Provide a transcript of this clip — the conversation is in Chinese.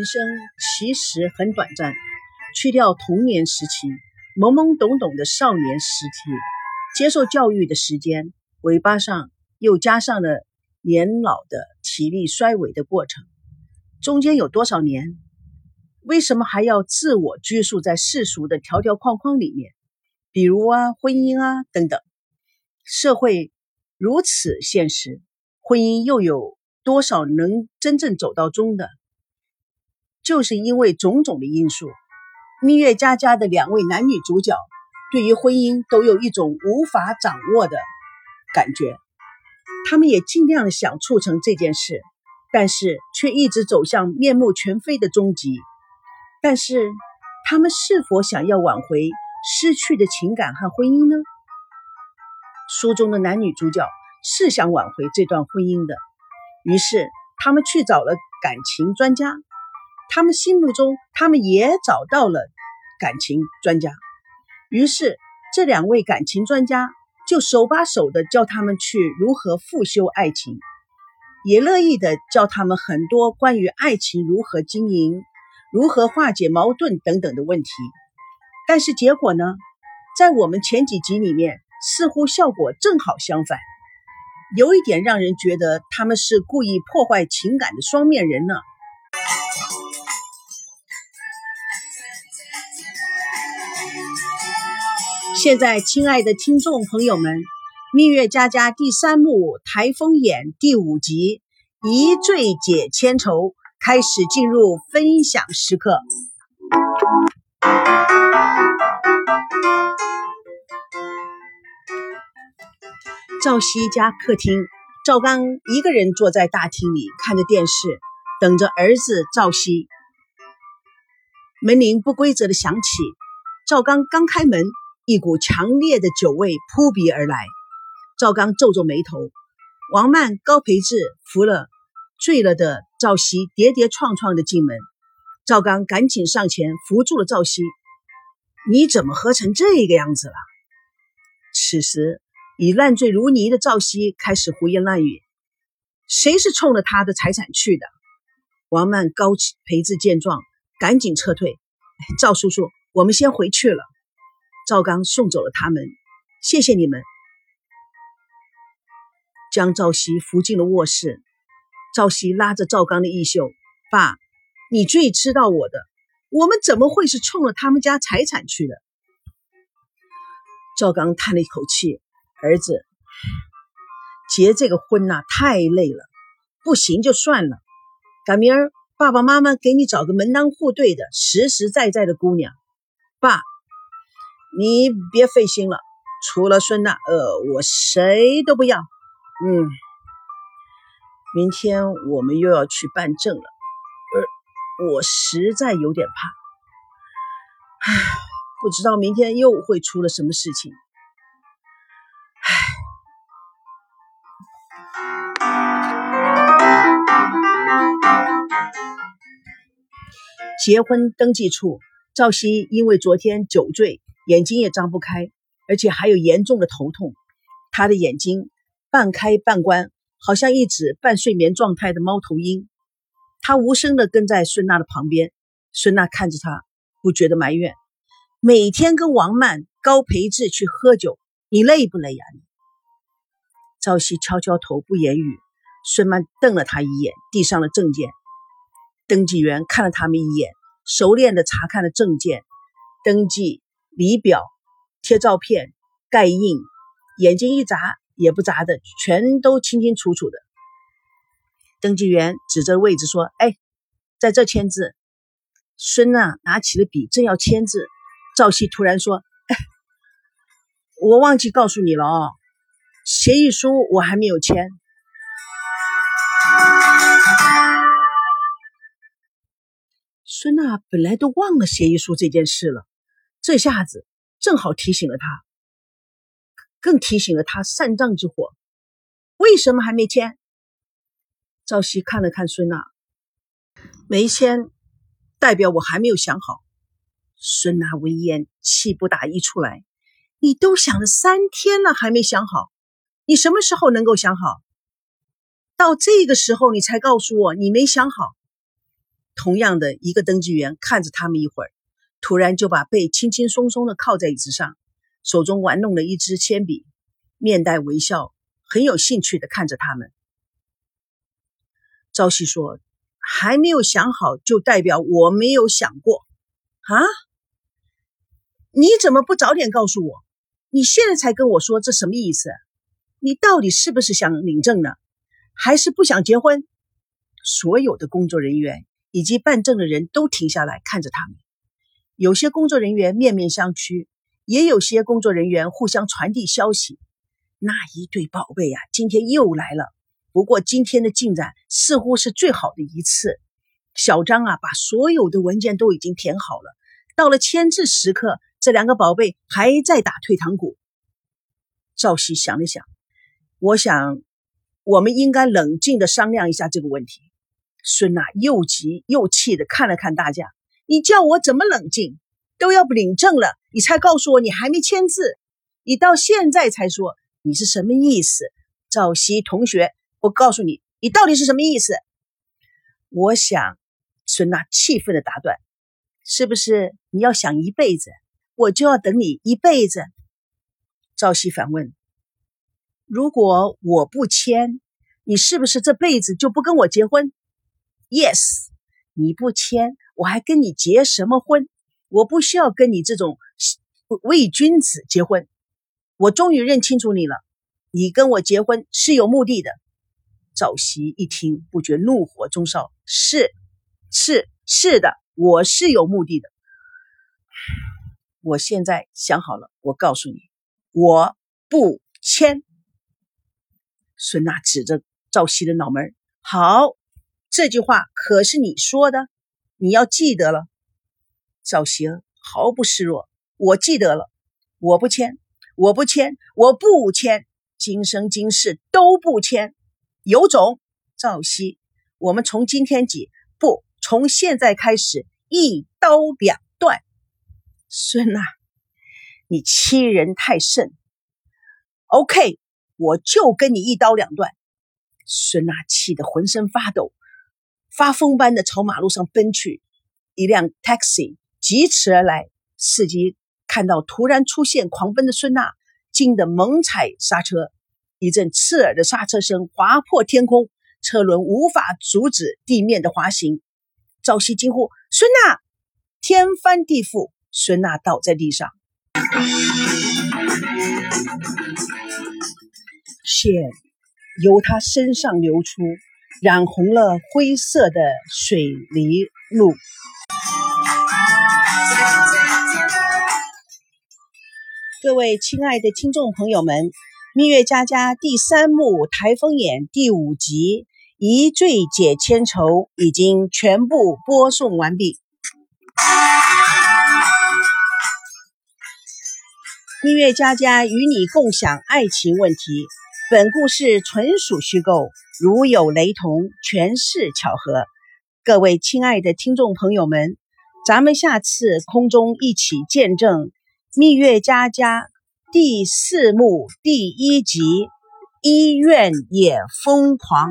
人生其实很短暂，去掉童年时期懵懵懂懂的少年时期，接受教育的时间，尾巴上又加上了年老的体力衰萎的过程，中间有多少年？为什么还要自我拘束在世俗的条条框框里面？比如啊，婚姻啊等等，社会如此现实，婚姻又有多少能真正走到终的？就是因为种种的因素，《蜜月佳佳》的两位男女主角对于婚姻都有一种无法掌握的感觉，他们也尽量想促成这件事，但是却一直走向面目全非的终极。但是，他们是否想要挽回失去的情感和婚姻呢？书中的男女主角是想挽回这段婚姻的，于是他们去找了感情专家。他们心目中，他们也找到了感情专家。于是，这两位感情专家就手把手的教他们去如何复修爱情，也乐意的教他们很多关于爱情如何经营。如何化解矛盾等等的问题，但是结果呢？在我们前几集里面，似乎效果正好相反，有一点让人觉得他们是故意破坏情感的双面人呢。现在，亲爱的听众朋友们，《蜜月佳佳》第三幕《台风眼》第五集《一醉解千愁》。开始进入分享时刻。赵熙家客厅，赵刚一个人坐在大厅里看着电视，等着儿子赵熙。门铃不规则的响起，赵刚刚开门，一股强烈的酒味扑鼻而来。赵刚皱皱眉头，王曼、高培志扶了。醉了的赵熙跌跌撞撞的进门，赵刚赶紧上前扶住了赵熙。你怎么喝成这个样子了？此时已烂醉如泥的赵熙开始胡言乱语：“谁是冲着他的财产去的？”王曼、高培志见状，赶紧撤退。赵叔叔，我们先回去了。赵刚送走了他们，谢谢你们。将赵熙扶进了卧室。赵熙拉着赵刚的衣袖：“爸，你最知道我的，我们怎么会是冲了他们家财产去的？”赵刚叹了一口气：“儿子，结这个婚呐，太累了，不行就算了。赶明儿爸爸妈妈给你找个门当户对的、实实在在的姑娘。爸，你别费心了，除了孙娜，呃，我谁都不要。嗯。”明天我们又要去办证了，呃，我实在有点怕，唉，不知道明天又会出了什么事情，唉。结婚登记处，赵熙因为昨天酒醉，眼睛也张不开，而且还有严重的头痛，他的眼睛半开半关。好像一只半睡眠状态的猫头鹰，他无声地跟在孙娜的旁边。孙娜看着他，不觉得埋怨：每天跟王曼、高培志去喝酒，你累不累呀？你。赵熙敲敲头，不言语。孙曼瞪了他一眼，递上了证件。登记员看了他们一眼，熟练地查看了证件、登记礼表、贴照片、盖印，眼睛一眨。也不眨的，全都清清楚楚的。登记员指着位置说：“哎，在这签字。”孙娜拿起了笔，正要签字，赵熙突然说：“哎，我忘记告诉你了哦，协议书我还没有签。”孙娜本来都忘了协议书这件事了，这下子正好提醒了他。更提醒了他善战之火，为什么还没签？赵熙看了看孙娜，没签，代表我还没有想好。孙娜闻言气不打一处来，你都想了三天了，还没想好？你什么时候能够想好？到这个时候你才告诉我你没想好，同样的一个登记员看着他们一会儿，突然就把背轻轻松松的靠在椅子上，手中玩弄了一支铅笔，面带微笑，很有兴趣的看着他们。朝夕说：“还没有想好，就代表我没有想过啊？你怎么不早点告诉我？你现在才跟我说，这什么意思？你到底是不是想领证呢？还是不想结婚？”所有的工作人员以及办证的人都停下来看着他们。有些工作人员面面相觑，也有些工作人员互相传递消息。那一对宝贝呀，今天又来了。不过今天的进展似乎是最好的一次。小张啊，把所有的文件都已经填好了。到了签字时刻，这两个宝贝还在打退堂鼓。赵熙想了想，我想，我们应该冷静的商量一下这个问题。孙娜又急又气的看了看大家：“你叫我怎么冷静？都要不领证了，你才告诉我你还没签字，你到现在才说，你是什么意思？”赵熙同学。我告诉你，你到底是什么意思？我想，孙娜气愤的打断：“是不是你要想一辈子，我就要等你一辈子？”赵熙反问：“如果我不签，你是不是这辈子就不跟我结婚？”“Yes，你不签，我还跟你结什么婚？我不需要跟你这种伪君子结婚。我终于认清楚你了，你跟我结婚是有目的的。”赵熙一听，不觉怒火中烧。是，是，是的，我是有目的的。我现在想好了，我告诉你，我不签。孙娜指着赵熙的脑门：“好，这句话可是你说的，你要记得了。”赵熙毫不示弱：“我记得了，我不签，我不签，我不签，今生今世都不签。”有种，赵熙，我们从今天起，不，从现在开始，一刀两断。孙娜，你欺人太甚。OK，我就跟你一刀两断。孙娜气得浑身发抖，发疯般的朝马路上奔去。一辆 taxi 疾驰而来，司机看到突然出现狂奔的孙娜，惊得猛踩刹车。一阵刺耳的刹车声划破天空，车轮无法阻止地面的滑行。赵熙惊呼：“孙娜！”天翻地覆，孙娜倒在地上，血由他身上流出，染红了灰色的水泥路。各位亲爱的听众朋友们。《蜜月佳佳》第三幕台风眼第五集《一醉解千愁》已经全部播送完毕。《蜜月佳佳》与你共享爱情问题，本故事纯属虚构，如有雷同，全是巧合。各位亲爱的听众朋友们，咱们下次空中一起见证《蜜月佳佳》。第四幕第一集，医院也疯狂。